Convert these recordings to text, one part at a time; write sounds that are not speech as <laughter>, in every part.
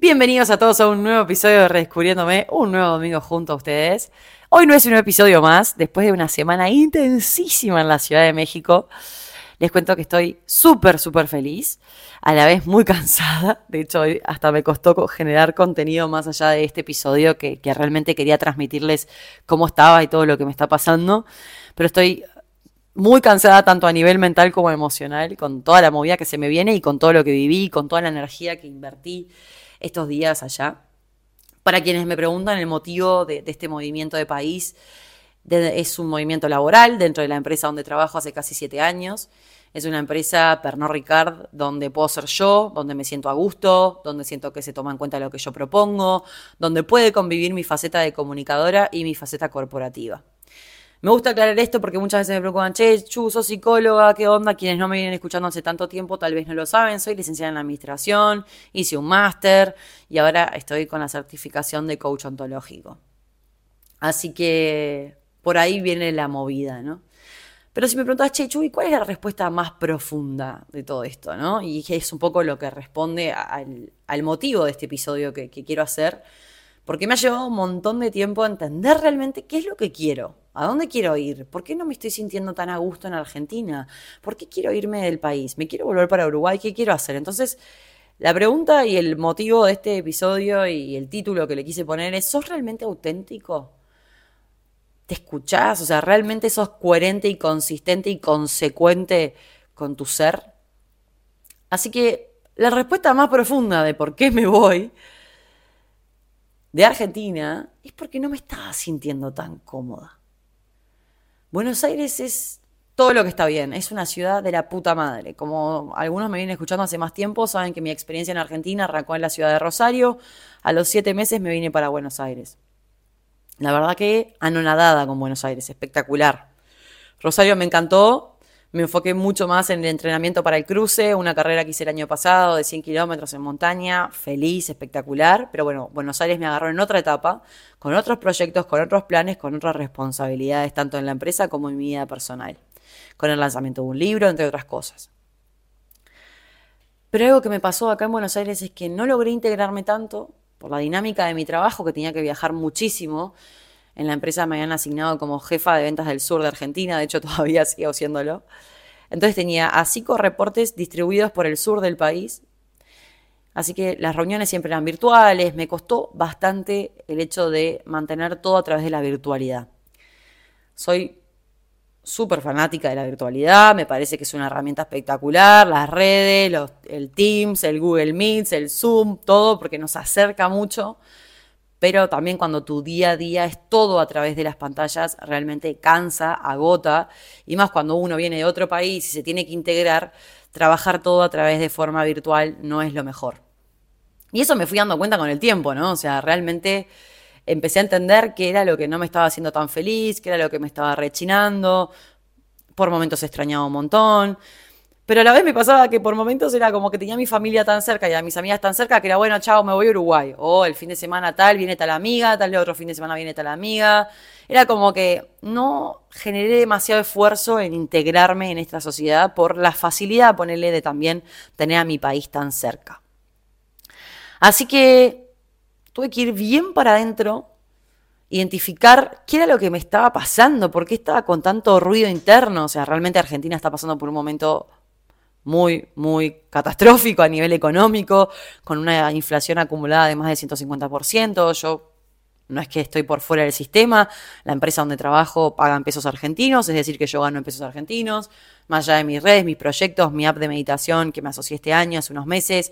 Bienvenidos a todos a un nuevo episodio de Redescubriéndome, un nuevo domingo junto a ustedes. Hoy no es un episodio más, después de una semana intensísima en la Ciudad de México. Les cuento que estoy súper, súper feliz, a la vez muy <laughs> cansada. De hecho, hoy hasta me costó generar contenido más allá de este episodio que, que realmente quería transmitirles cómo estaba y todo lo que me está pasando. Pero estoy muy cansada tanto a nivel mental como emocional, con toda la movida que se me viene y con todo lo que viví, con toda la energía que invertí estos días allá. Para quienes me preguntan, el motivo de, este movimiento de país es un movimiento laboral dentro de la empresa donde trabajo hace casi siete años. Es una empresa, Pernod Ricard, donde puedo ser yo, donde me siento a gusto, donde siento que se toma en cuenta lo que yo propongo, donde puede convivir mi faceta de comunicadora y mi faceta corporativa. Me gusta aclarar esto porque muchas veces me preocupan, che, Chu, sos psicóloga, ¿qué onda? Quienes no me vienen escuchando hace tanto tiempo tal vez no lo saben, soy licenciada en administración, hice un máster y ahora estoy con la certificación de coach ontológico. Así que por ahí viene la movida, ¿no? Pero si me preguntas, che, Chu, ¿y cuál es la respuesta más profunda de todo esto, no? Y es un poco lo que responde al, motivo de este episodio que quiero hacer, porque me ha llevado un montón de tiempo entender realmente qué es lo que quiero ¿A dónde quiero ir? ¿Por qué no me estoy sintiendo tan a gusto en Argentina? ¿Por qué quiero irme del país? ¿Me quiero volver para Uruguay? ¿Qué quiero hacer? Entonces, la pregunta y el motivo de este episodio y el título que le quise poner es, ¿sos realmente auténtico? ¿Te escuchás? O sea, ¿realmente sos coherente y consistente y consecuente con tu ser? Así que la respuesta más profunda de por qué me voy de Argentina es porque no me estaba sintiendo tan cómoda. Buenos Aires es todo lo que está bien, es una ciudad de la puta madre. Como algunos me vienen escuchando hace más tiempo, saben que mi experiencia en Argentina arrancó en la ciudad de Rosario. A los siete meses me vine para Buenos Aires. La verdad que anonadada con Buenos Aires, espectacular. Rosario me encantó, me enfoqué mucho más en el entrenamiento para el cruce, una carrera que hice el año pasado de 100 kilómetros en montaña, feliz, espectacular. Pero bueno, Buenos Aires me agarró en otra etapa, con otros proyectos, con otros planes, con otras responsabilidades, tanto en la empresa como en mi vida personal, con el lanzamiento de un libro, entre otras cosas. Pero algo que me pasó acá en Buenos Aires es que no logré integrarme tanto por la dinámica de mi trabajo, que tenía que viajar muchísimo en la empresa me habían asignado como jefa de ventas del sur de Argentina, de hecho <laughs> todavía sigo siéndolo. Entonces tenía a cinco reportes distribuidos por el sur del país. Así que las reuniones siempre eran virtuales, me costó bastante el hecho de mantener todo a través de la virtualidad. Soy súper fanática de la virtualidad, me parece que es una herramienta espectacular, las redes, el Teams, el Google Meets, el Zoom, todo, porque nos acerca mucho pero también cuando tu día a día es todo a través de las pantallas, realmente cansa, agota, y más cuando uno viene de otro país y se tiene que integrar, trabajar todo a través de forma virtual no es lo mejor. Y eso me fui dando cuenta con el tiempo, ¿no? O sea, realmente empecé a entender que era lo que no me estaba haciendo tan feliz, que era lo que me estaba rechinando, por momentos extrañaba un montón. Pero a la vez me pasaba que por momentos era como que tenía a mi familia tan cerca y a mis amigas tan cerca que era, bueno, chao, me voy a Uruguay. O el fin de semana tal, viene tal amiga, tal otro fin de semana viene tal amiga. Era como que no generé demasiado esfuerzo en integrarme en esta sociedad por la facilidad, ponerle, de también tener a mi país tan cerca. Así que tuve que ir bien para adentro, identificar qué era lo que me estaba pasando, por qué estaba con tanto ruido interno. O sea, realmente Argentina está pasando por un momento muy, muy catastrófico a nivel económico, con una inflación acumulada de más del 150%. Yo no es que estoy por fuera del sistema, la empresa donde trabajo paga en pesos argentinos, es decir, que yo gano en pesos argentinos, más allá de mis redes, mis proyectos, mi app de meditación que me asocié este año, hace unos meses,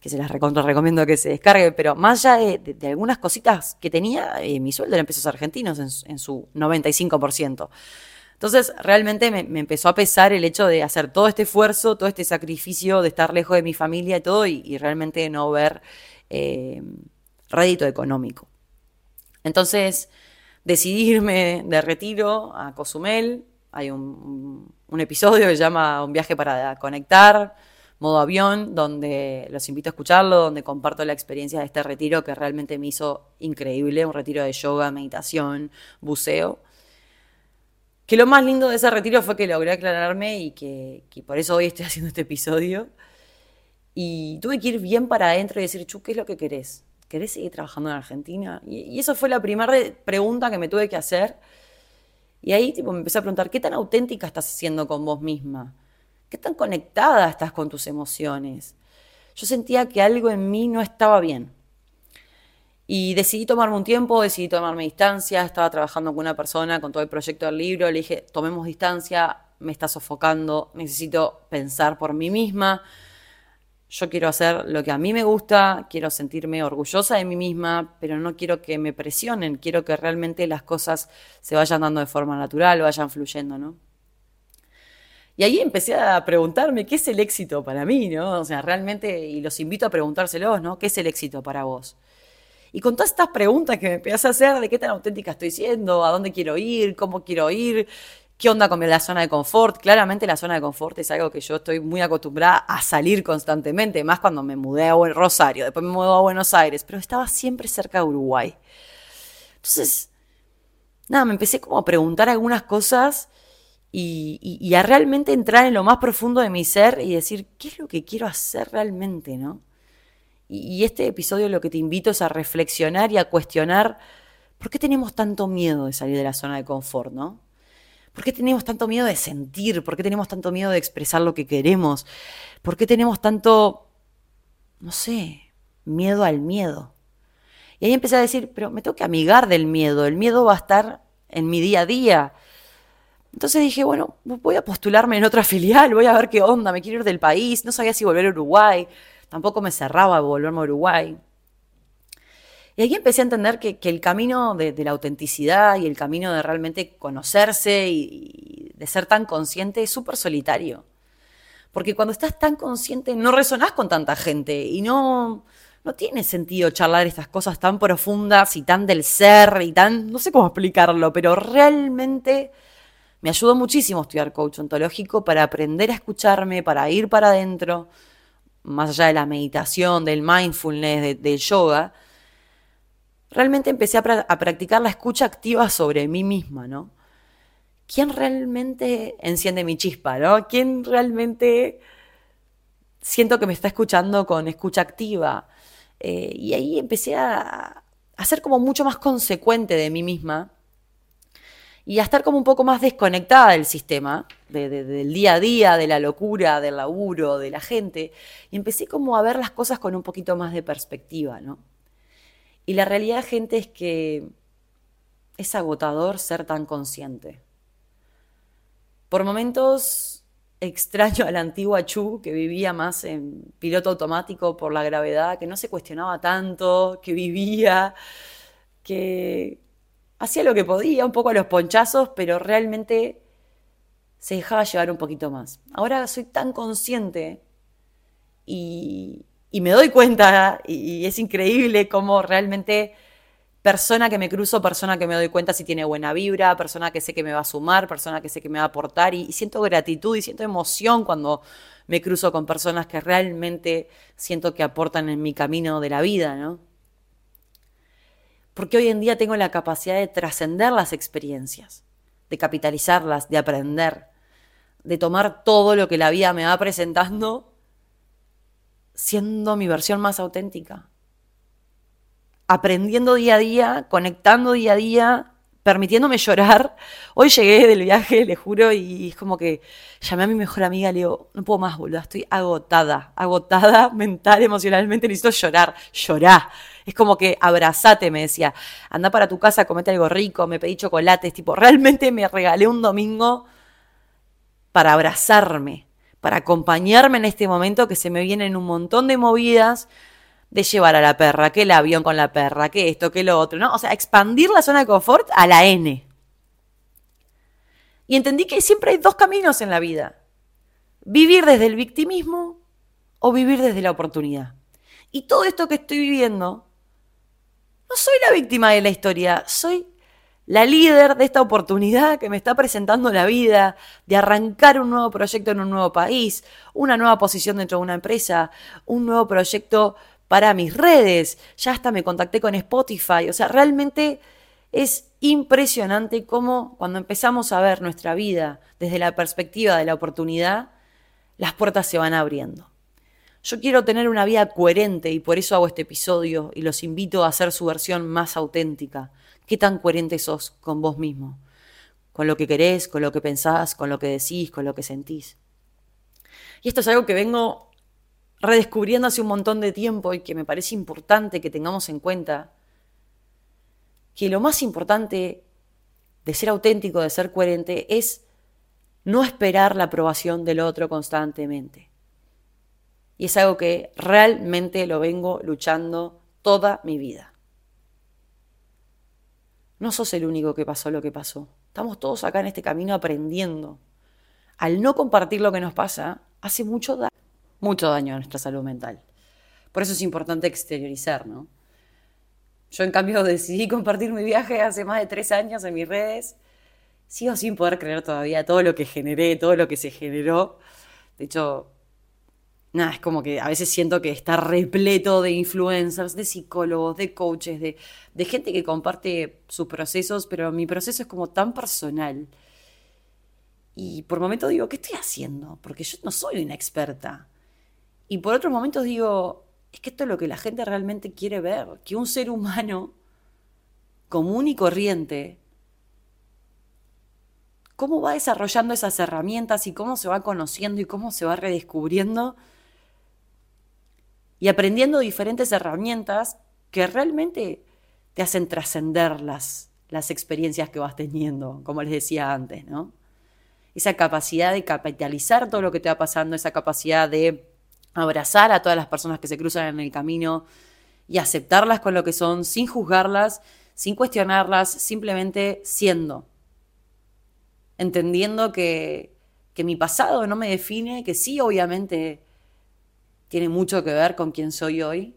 que se las recomiendo que se descargue, pero más allá de, algunas cositas que tenía, eh, mi sueldo era en pesos argentinos en, en su 95%. Entonces, realmente me, empezó a pesar el hecho de hacer todo este esfuerzo, todo este sacrificio de estar lejos de mi familia y todo, y, realmente no ver eh, rédito económico. Entonces, decidí irme de retiro a Cozumel. Hay un, un episodio que se llama Un viaje para conectar, modo avión, donde los invito a escucharlo, donde comparto la experiencia de este retiro que realmente me hizo increíble, un retiro de yoga, meditación, buceo. Que lo más lindo de ese retiro fue que logré aclararme y que, por eso hoy estoy <laughs> haciendo este episodio. Y tuve que ir bien para adentro y decir, Chu, ¿qué es lo que querés? ¿Querés seguir trabajando en Argentina? Y, y eso fue la primera pregunta que me tuve que hacer. Y ahí tipo, me empecé a preguntar, ¿qué tan auténtica estás siendo con vos misma? ¿Qué tan conectada estás con tus emociones? Yo sentía que algo en mí no estaba bien. Y decidí tomarme un tiempo, decidí tomarme distancia, estaba trabajando con una persona, con todo el proyecto del libro, le dije, tomemos distancia, me está sofocando, necesito pensar por mí misma, yo quiero hacer lo que a mí me gusta, quiero sentirme orgullosa de mí misma, pero no quiero que me presionen, quiero que realmente las cosas se vayan dando de forma natural, vayan fluyendo, ¿no? Y ahí empecé a preguntarme, ¿qué es el éxito para mí, no? O sea, realmente, y los invito a preguntárselos, ¿no? ¿Qué es el éxito para vos? Y con todas estas preguntas que me empecé a hacer de qué tan auténtica estoy siendo, a dónde quiero ir, cómo quiero ir, ¿Qué onda con la zona de confort? Claramente la zona de confort es algo que yo estoy muy acostumbrada a salir constantemente, más cuando me mudé a Rosario, después me mudé a Buenos Aires, pero estaba siempre cerca de Uruguay. Entonces, nada, me empecé como a preguntar algunas cosas y, a realmente entrar en lo más profundo de mi ser y decir, ¿qué es lo que quiero hacer realmente, no? Y, este episodio lo que te invito es a reflexionar y a cuestionar por qué tenemos tanto miedo de salir de la zona de confort, ¿no? ¿Por qué tenemos tanto miedo de sentir? ¿Por qué tenemos tanto miedo de expresar lo que queremos? ¿Por qué tenemos tanto, no sé, miedo al miedo? Y ahí empecé a decir, pero me tengo que amigar del miedo, el miedo va a estar en mi día a día. Entonces dije, bueno, voy a postularme en otra <laughs> filial, voy a ver qué onda, me quiero ir del país, no sabía si volver a Uruguay, tampoco me cerraba volverme a Uruguay. Y ahí empecé a entender que, el camino de, la autenticidad y el camino de realmente conocerse y, de ser tan consciente es súper solitario. Porque cuando estás tan consciente no resonás con tanta gente y no, no tiene sentido charlar estas cosas tan profundas y tan del ser y tan, no sé cómo explicarlo, pero realmente me ayudó muchísimo estudiar coach ontológico para aprender a escucharme, para ir para adentro, más allá de la meditación, del mindfulness, del yoga, realmente empecé a, practicar la escucha activa sobre mí misma, ¿no? ¿Quién realmente enciende mi chispa, ¿no? ¿Quién realmente siento que me está escuchando con escucha activa? Eh, y ahí empecé a, ser como mucho más consecuente de mí misma y a estar como un poco más desconectada del sistema, del día a día, de la locura, del laburo, de la gente. Y empecé como a ver las cosas con un poquito más de perspectiva, ¿no? Y la realidad, gente, es que es agotador ser tan consciente. Por momentos extraño a la antigua Chu, que vivía más en piloto automático por la gravedad, que no se cuestionaba tanto, que vivía, que hacía lo que podía, un poco a los ponchazos, pero realmente se dejaba llevar un poquito más. Ahora soy tan consciente y, y me doy cuenta, y, es increíble cómo realmente persona que me cruzo, persona que me doy cuenta si tiene buena vibra, persona que sé que me va a sumar, persona que sé que me va a aportar, y, siento gratitud y siento emoción cuando me cruzo con personas que realmente siento que aportan en mi camino de la vida, ¿no? Porque hoy en día tengo la capacidad de trascender las experiencias, de capitalizarlas, de aprender, de tomar todo lo que la vida me va presentando siendo mi versión más auténtica. Aprendiendo día a día, conectando día a día, permitiéndome llorar. Hoy llegué del viaje, le juro, y es como que llamé a mi mejor amiga, le digo, no puedo más, boludo, estoy agotada, agotada mental, emocionalmente, necesito llorar, llorá. Es como que abrazate, me decía, anda para tu casa, comete algo rico, me pedí chocolates, tipo, realmente me regalé un domingo para abrazarme para acompañarme en este momento que se me vienen un montón de movidas de llevar a la perra, que el avión con la perra, que esto, que lo otro, ¿no? O sea, expandir la zona de confort a la N. Y entendí que siempre hay dos caminos en la vida. Vivir desde el victimismo o vivir desde la oportunidad. Y todo esto que estoy viviendo, no soy la víctima de la historia, soy la líder de esta oportunidad que me está presentando la vida de arrancar un nuevo proyecto en un nuevo país, una nueva posición dentro de una empresa, un nuevo proyecto para mis redes. Ya hasta me contacté con Spotify. O sea, realmente es impresionante cómo cuando empezamos a ver nuestra vida desde la perspectiva de la oportunidad, las puertas se van abriendo. Yo quiero tener una vida coherente y por eso hago este episodio y los invito a hacer su versión más auténtica. ¿Qué tan coherente sos con vos mismo? Con lo que querés, con lo que pensás, con lo que decís, con lo que sentís. Y esto es algo que vengo redescubriendo hace un montón de tiempo y que me parece importante que tengamos en cuenta. Que lo más importante de ser auténtico, de ser coherente, es no esperar la aprobación del otro constantemente. Y es algo que realmente lo vengo luchando toda mi vida. No sos el único que pasó lo que pasó. Estamos todos acá en este camino aprendiendo. Al no compartir lo que nos pasa, hace mucho, mucho daño a nuestra salud mental. Por eso es importante exteriorizar, ¿no? Yo en cambio <laughs> decidí compartir mi viaje hace más de tres años en mis redes. Sigo sin poder creer todavía todo lo que generé, todo lo que se generó. De hecho, nada, es como que a veces siento que está repleto de influencers, de psicólogos, de coaches, de, gente que comparte sus procesos, pero mi proceso es como tan personal. Y por momentos digo, ¿qué estoy haciendo? Porque yo no soy una experta. Y por otros momentos digo, es que esto es lo que la gente realmente quiere ver, que un ser humano común y corriente, cómo va desarrollando esas herramientas y cómo se va conociendo y cómo se va redescubriendo y aprendiendo diferentes herramientas que realmente te hacen trascender las, las experiencias que vas teniendo, como les decía antes, ¿no? Esa capacidad de capitalizar todo lo que te va pasando, esa capacidad de abrazar a todas las personas que se cruzan en el camino y aceptarlas con lo que son, sin juzgarlas, sin cuestionarlas, simplemente siendo. Entendiendo que, que mi pasado no me define, que sí, obviamente tiene mucho que ver con quién soy hoy,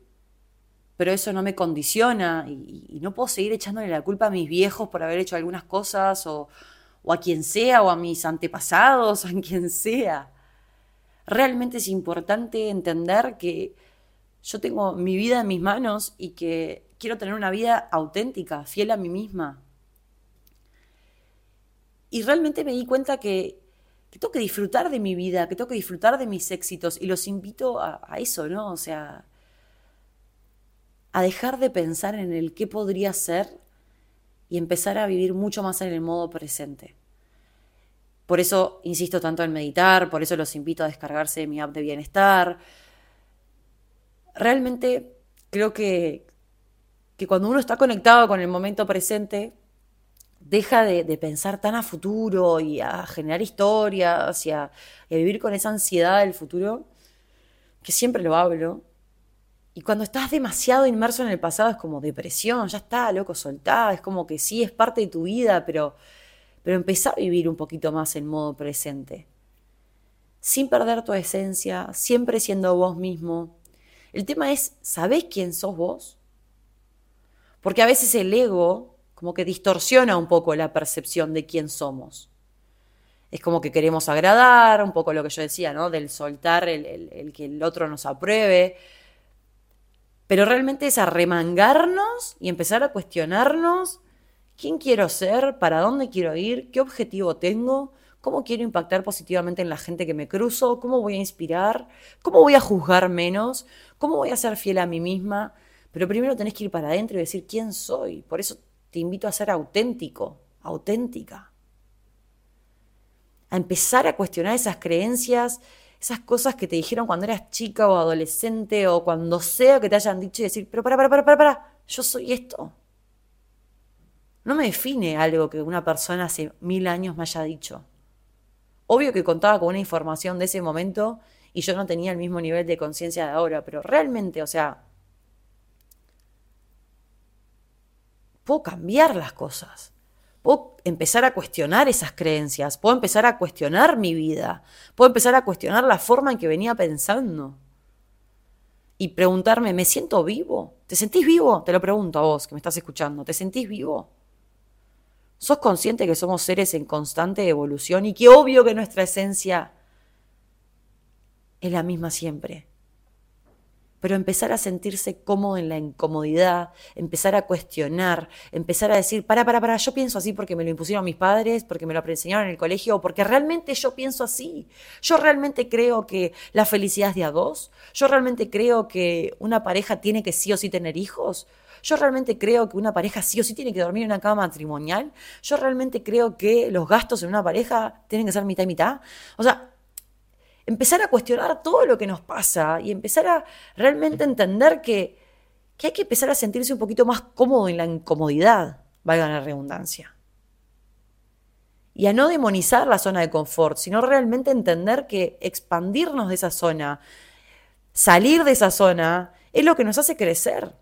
pero eso no me condiciona y, no puedo seguir echándole la culpa a mis viejos por haber hecho algunas cosas o, o a quien sea o a mis antepasados, <laughs> a quien sea. Realmente es importante entender que yo tengo mi vida en mis manos y que quiero tener una vida auténtica, fiel a mí misma. Y realmente me di cuenta que que tengo que disfrutar de mi vida, que tengo que disfrutar de mis éxitos y los invito a, eso, ¿no? O sea, a dejar de pensar en el qué podría ser y empezar a vivir mucho más en el modo presente. Por eso insisto tanto en meditar, por eso los invito a descargarse mi app de bienestar. Realmente creo que, que cuando uno está conectado con el momento presente, deja de, pensar tan a futuro y a generar historias y a, vivir con esa ansiedad del futuro, que siempre lo hablo. Y cuando estás demasiado inmerso en el pasado es como depresión, ya está, loco, soltá, es como que sí, es parte de tu vida, pero, pero empezá a vivir un poquito más en modo presente. Sin perder tu esencia, siempre siendo vos mismo. El tema es, ¿sabés quién sos vos? Porque a veces el ego como que distorsiona un poco la percepción de quién somos. Es como que queremos agradar, un poco lo que yo decía, ¿no? Del soltar el, que el otro nos apruebe. Pero realmente es arremangarnos y empezar a cuestionarnos quién quiero ser, para dónde quiero ir, qué objetivo tengo, cómo quiero impactar positivamente en la gente que me cruzo, cómo voy a inspirar, cómo voy a juzgar menos, cómo voy a ser fiel a mí misma. Pero primero tenés que ir para adentro y decir quién soy. Por eso te invito a ser auténtico, auténtica. A empezar a cuestionar esas creencias, esas cosas que te dijeron cuando eras chica o adolescente o cuando sea que te hayan dicho y decir, pero para, para, para, para, para, yo soy esto. No me define algo que una persona hace mil años me haya dicho. Obvio que contaba con una información de ese momento y yo no tenía el mismo nivel de conciencia de ahora, pero realmente, o sea, puedo cambiar las cosas. Puedo empezar a cuestionar esas creencias, puedo empezar a cuestionar mi vida, puedo empezar a cuestionar la forma en que venía pensando. Y preguntarme, ¿me siento vivo? ¿Te sentís vivo? Te lo pregunto a vos que me estás escuchando, ¿te sentís vivo? ¿Sos consciente que somos seres en constante evolución y que obvio que nuestra esencia es la misma siempre? pero empezar a sentirse cómodo en la incomodidad, empezar a cuestionar, empezar a decir, para, para, para, yo pienso así porque me lo impusieron mis padres, porque me lo enseñaron en el colegio, o porque realmente yo pienso así. Yo realmente creo que la felicidad es de a dos. Yo realmente creo que una pareja tiene que sí o sí tener hijos. Yo realmente creo que una pareja sí o sí tiene que dormir en una cama matrimonial. Yo realmente creo que los gastos en una pareja tienen que ser mitad y mitad. O sea, empezar a cuestionar todo lo que nos pasa y empezar a realmente entender que, hay que empezar a sentirse un poquito más cómodo en la incomodidad, valga la redundancia. Y a no demonizar la zona de confort, sino realmente entender que expandirnos de esa zona, salir de esa zona, es lo que nos hace crecer.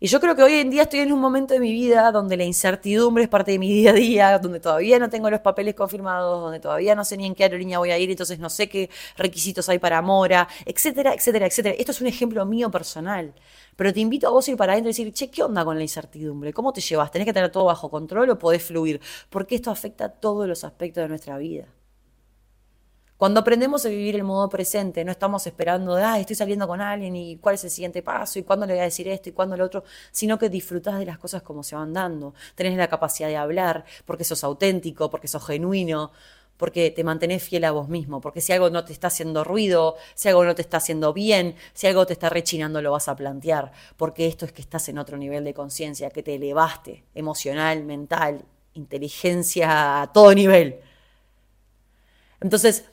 Y yo creo que hoy en día estoy en un momento de mi vida donde la incertidumbre es parte de mi día a día, donde todavía no tengo los papeles confirmados, donde todavía no sé ni en qué aerolínea voy a ir, entonces no sé qué requisitos hay para Mora, etcétera, etcétera, etcétera. Esto es un ejemplo mío personal. Pero te invito a vos a ir para adentro y decir, che, ¿qué onda con la incertidumbre? ¿Cómo te llevas? ¿Tenés que tener todo bajo control o podés fluir? Porque esto afecta a todos los aspectos de nuestra vida. Cuando aprendemos a vivir el modo presente, no estamos esperando, ah, estoy saliendo con alguien y cuál es el siguiente paso y cuándo le voy a decir esto y cuándo lo otro, sino que disfrutas de las cosas como se van dando. Tenés la capacidad de hablar porque sos auténtico, porque sos genuino, porque te mantenés fiel a vos mismo, porque si algo no te está haciendo ruido, si algo no te está haciendo bien, si algo te está rechinando, lo vas a plantear, porque esto es que estás en otro nivel de conciencia, que te elevaste emocional, mental, inteligencia a todo nivel. Entonces,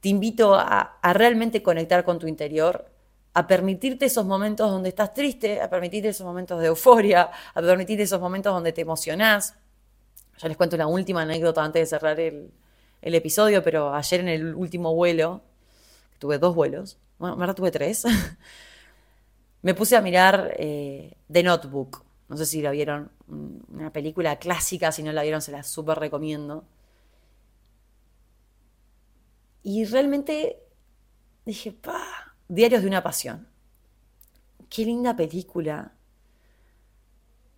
te invito a, realmente conectar con tu interior, a permitirte esos momentos donde estás triste, a permitirte esos momentos de euforia, a permitirte esos momentos donde te emocionás. Ya les cuento una última anécdota antes de cerrar el, episodio, pero ayer en el último vuelo, tuve dos vuelos, bueno, en verdad tuve tres, <laughs> me puse a mirar eh, The Notebook. No sé si la vieron, una película clásica, si no la vieron se la súper recomiendo. Y realmente dije, pa, Diarios de una Pasión. Qué linda película.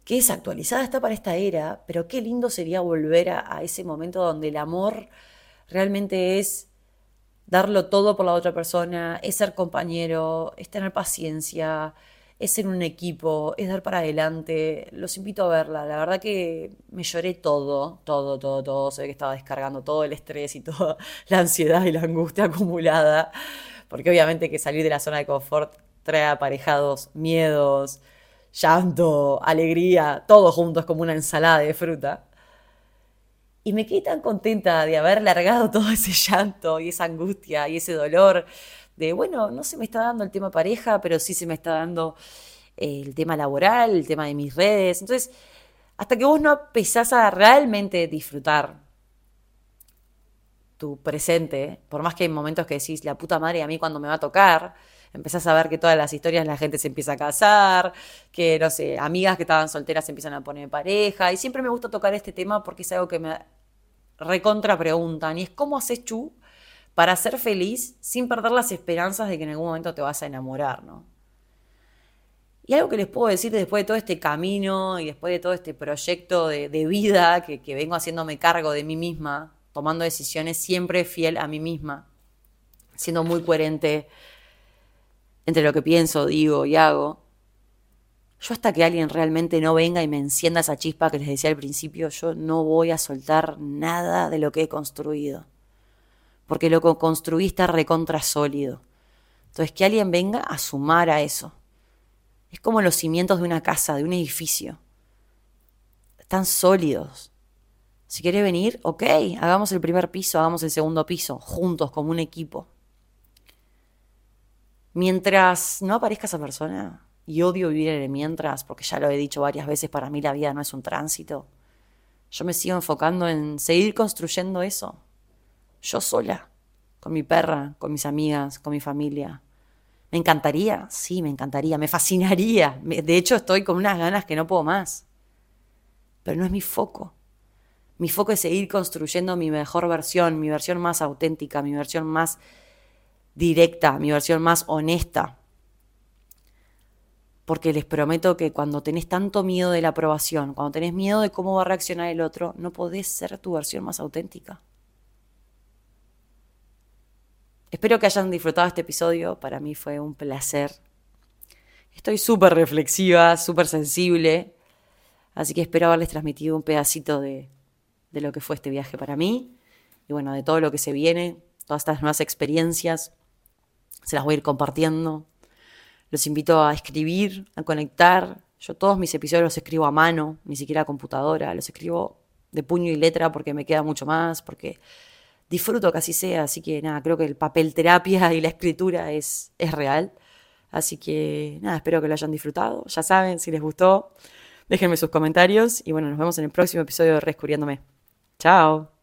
Qué desactualizada está para esta era, pero qué lindo sería volver a, ese momento donde el amor realmente es darlo todo por la otra persona, es ser compañero, es tener paciencia, es ser un equipo, es dar para adelante. Los invito a verla. La verdad que me lloré todo, todo, todo, todo. Se ve que estaba descargando todo el estrés y toda <laughs> la ansiedad y la angustia <laughs> acumulada. Porque obviamente que salir de la zona de confort trae aparejados miedos, llanto, alegría, todo juntos como una ensalada de fruta. Y me quedé tan contenta de haber largado <laughs> todo ese llanto y esa angustia y ese dolor de, bueno, no se me está dando el tema pareja, pero sí se me está dando el tema laboral, el tema de mis redes. Entonces, hasta que vos no empezás a realmente disfrutar tu presente, por más que hay momentos que decís, la puta madre, a mí cuando me va a tocar, empezás a ver que todas las historias la gente se empieza a casar, que, no sé, amigas que estaban solteras se empiezan a poner pareja, y siempre me gusta tocar este tema porque es algo que me recontra preguntan, y es cómo haces tú para ser feliz sin perder las esperanzas de que en algún momento te vas a enamorar, ¿no? Y algo que les puedo decir después de todo este camino y después de todo este proyecto de, vida que, que, vengo haciéndome cargo de mí misma, tomando decisiones siempre fiel a mí misma, siendo muy coherente entre lo que pienso, digo y hago, yo hasta que alguien realmente no venga y me encienda esa chispa que les decía al principio, yo no voy a soltar nada de lo que he construido porque lo que construí está recontra sólido. Entonces, que alguien venga a sumar a eso. Es como los cimientos de una casa, de un edificio. Están sólidos. Si quiere venir, ok, hagamos el primer piso, hagamos el segundo piso, juntos, como un equipo. Mientras no aparezca esa persona, y odio vivir en el mientras, porque ya lo he dicho varias veces, para mí la vida no es un tránsito, yo me sigo enfocando en seguir construyendo eso, yo sola, con mi perra, con mis amigas, con mi familia. ¿Me encantaría? Sí, me encantaría, me fascinaría. De hecho, estoy con unas ganas que no puedo más. Pero no es mi foco. Mi foco es seguir construyendo mi mejor versión, mi versión más auténtica, mi versión más directa, mi versión más honesta. Porque les prometo que cuando tenés tanto miedo de la aprobación, cuando tenés miedo de cómo va a reaccionar el otro, no podés ser tu versión más auténtica. Espero que hayan disfrutado este episodio. Para mí fue un placer. Estoy súper reflexiva, súper sensible. Así que espero haberles transmitido un pedacito de, de lo que fue este viaje para mí. Y bueno, de todo lo que se viene, todas estas nuevas experiencias. Se las voy a ir compartiendo. Los invito a escribir, a conectar. Yo todos mis episodios los escribo a mano, ni siquiera a computadora. Los escribo de puño y letra porque me queda mucho más, porque disfruto que así sea. Así que nada, creo que el papel terapia y la escritura es, es real. Así que nada, espero que lo hayan disfrutado. Ya saben, si les gustó, déjenme sus comentarios. Y bueno, nos vemos en el próximo episodio de Rescuriéndome. Chao.